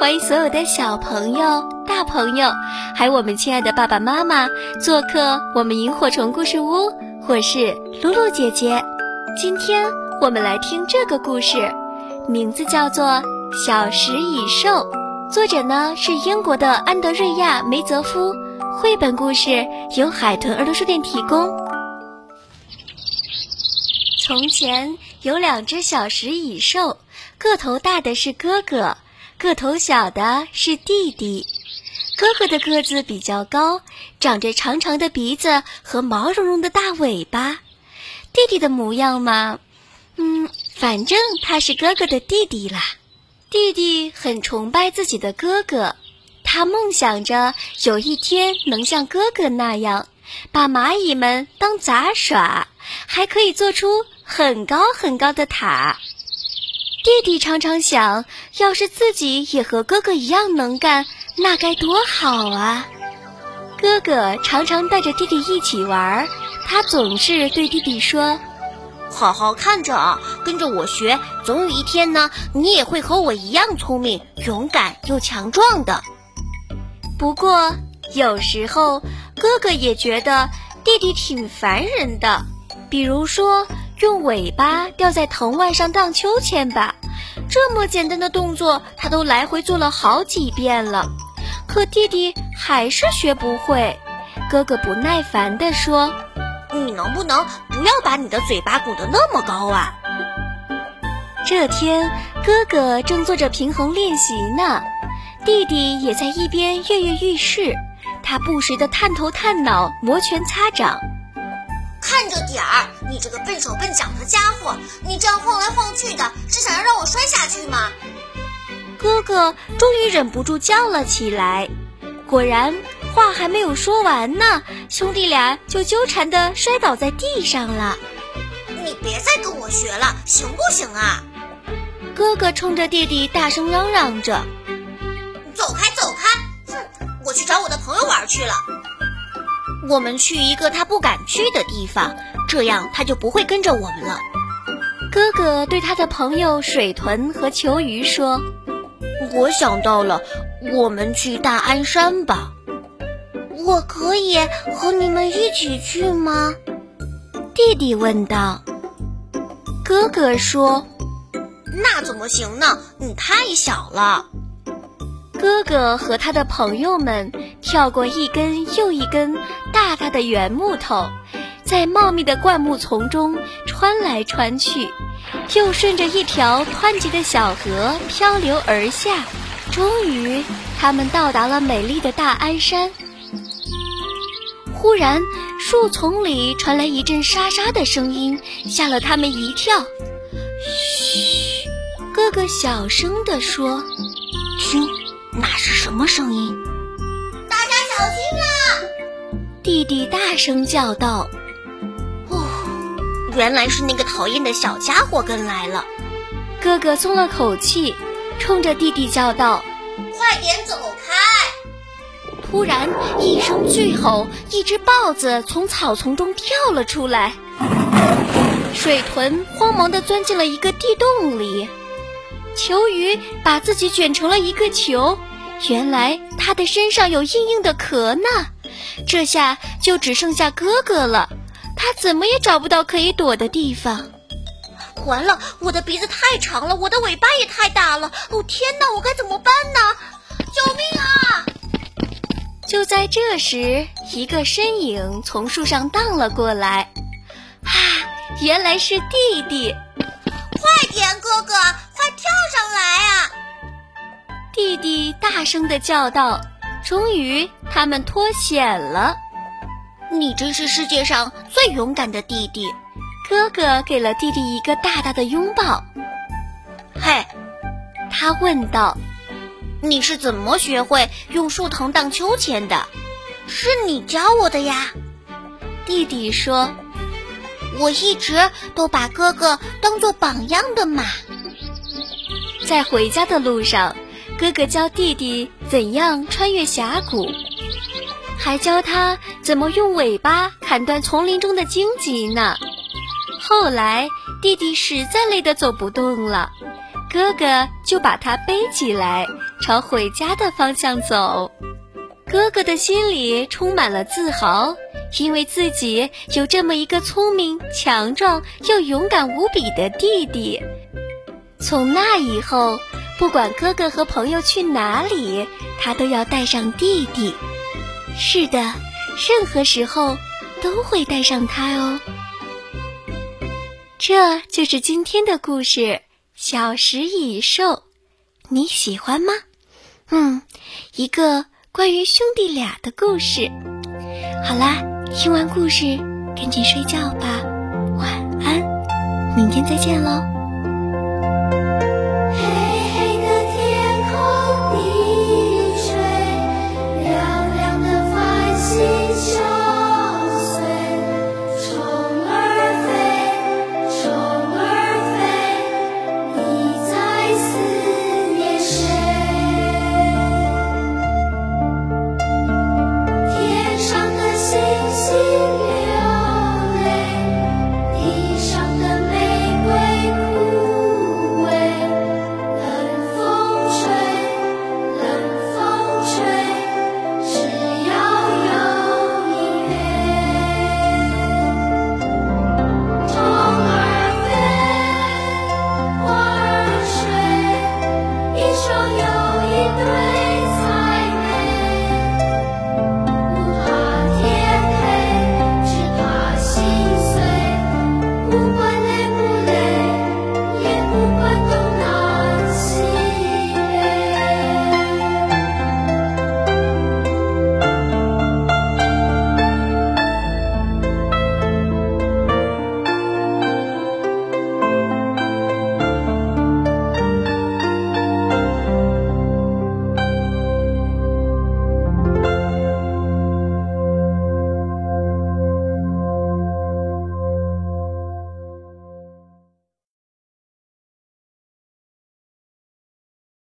欢迎所有的小朋友、大朋友，还有我们亲爱的爸爸妈妈做客我们萤火虫故事屋。我是露露姐姐，今天我们来听这个故事，名字叫做《小食蚁兽》，作者呢是英国的安德瑞亚·梅泽夫，绘本故事由海豚儿童书店提供。从前有两只小食蚁兽，个头大的是哥哥，个头小的是弟弟。哥哥的个子比较高，长着长长的鼻子和毛茸茸的大尾巴。弟弟的模样嘛，嗯，反正他是哥哥的弟弟啦。弟弟很崇拜自己的哥哥，他梦想着有一天能像哥哥那样，把蚂蚁们当杂耍，还可以做出很高很高的塔。弟弟常常想，要是自己也和哥哥一样能干。那该多好啊！哥哥常常带着弟弟一起玩，他总是对弟弟说：“好好看着啊，跟着我学，总有一天呢，你也会和我一样聪明、勇敢又强壮的。”不过有时候哥哥也觉得弟弟挺烦人的，比如说用尾巴吊在藤蔓上荡秋千吧，这么简单的动作他都来回做了好几遍了。可弟弟还是学不会，哥哥不耐烦地说：“你能不能不要把你的嘴巴鼓得那么高啊？”这天，哥哥正做着平衡练习呢，弟弟也在一边跃跃欲试。他不时地探头探脑，摩拳擦掌。看着点儿，你这个笨手笨脚的家伙！你这样晃来晃去的，是想要让我摔下去吗？哥哥终于忍不住叫了起来，果然话还没有说完呢，兄弟俩就纠缠的摔倒在地上了。你别再跟我学了，行不行啊？哥哥冲着弟弟大声嚷嚷着：“走开，走开！哼，我去找我的朋友玩去了。我们去一个他不敢去的地方，这样他就不会跟着我们了。”哥哥对他的朋友水豚和球鱼说。我想到了，我们去大安山吧。我可以和你们一起去吗？弟弟问道。哥哥说：“那怎么行呢？你太小了。”哥哥和他的朋友们跳过一根又一根大大的圆木头，在茂密的灌木丛中穿来穿去。又顺着一条湍急的小河漂流而下，终于，他们到达了美丽的大安山。忽然，树丛里传来一阵沙沙的声音，吓了他们一跳。嘘，哥哥小声地说：“听，那是什么声音？”大家小心啊！弟弟大声叫道。哦原来是那个讨厌的小家伙跟来了，哥哥松了口气，冲着弟弟叫道：“快点走开！”突然一声巨吼，一只豹子从草丛中跳了出来，水豚慌忙地钻进了一个地洞里，球鱼把自己卷成了一个球，原来它的身上有硬硬的壳呢，这下就只剩下哥哥了。他怎么也找不到可以躲的地方。完了，我的鼻子太长了，我的尾巴也太大了。哦天哪，我该怎么办呢？救命啊！就在这时，一个身影从树上荡了过来。啊，原来是弟弟！弟弟大声的叫道。终于，他们脱险了。你真是世界上最勇敢的弟弟，哥哥给了弟弟一个大大的拥抱。嘿，他问道：“你是怎么学会用树藤荡秋千的？是你教我的呀。”弟弟说：“我一直都把哥哥当做榜样的嘛。”在回家的路上，哥哥教弟弟怎样穿越峡谷。还教他怎么用尾巴砍断丛林中的荆棘呢。后来弟弟实在累得走不动了，哥哥就把他背起来，朝回家的方向走。哥哥的心里充满了自豪，因为自己有这么一个聪明、强壮又勇敢无比的弟弟。从那以后，不管哥哥和朋友去哪里，他都要带上弟弟。是的，任何时候都会带上他哦。这就是今天的故事《小食蚁兽》，你喜欢吗？嗯，一个关于兄弟俩的故事。好啦，听完故事，赶紧睡觉吧，晚安，明天再见喽。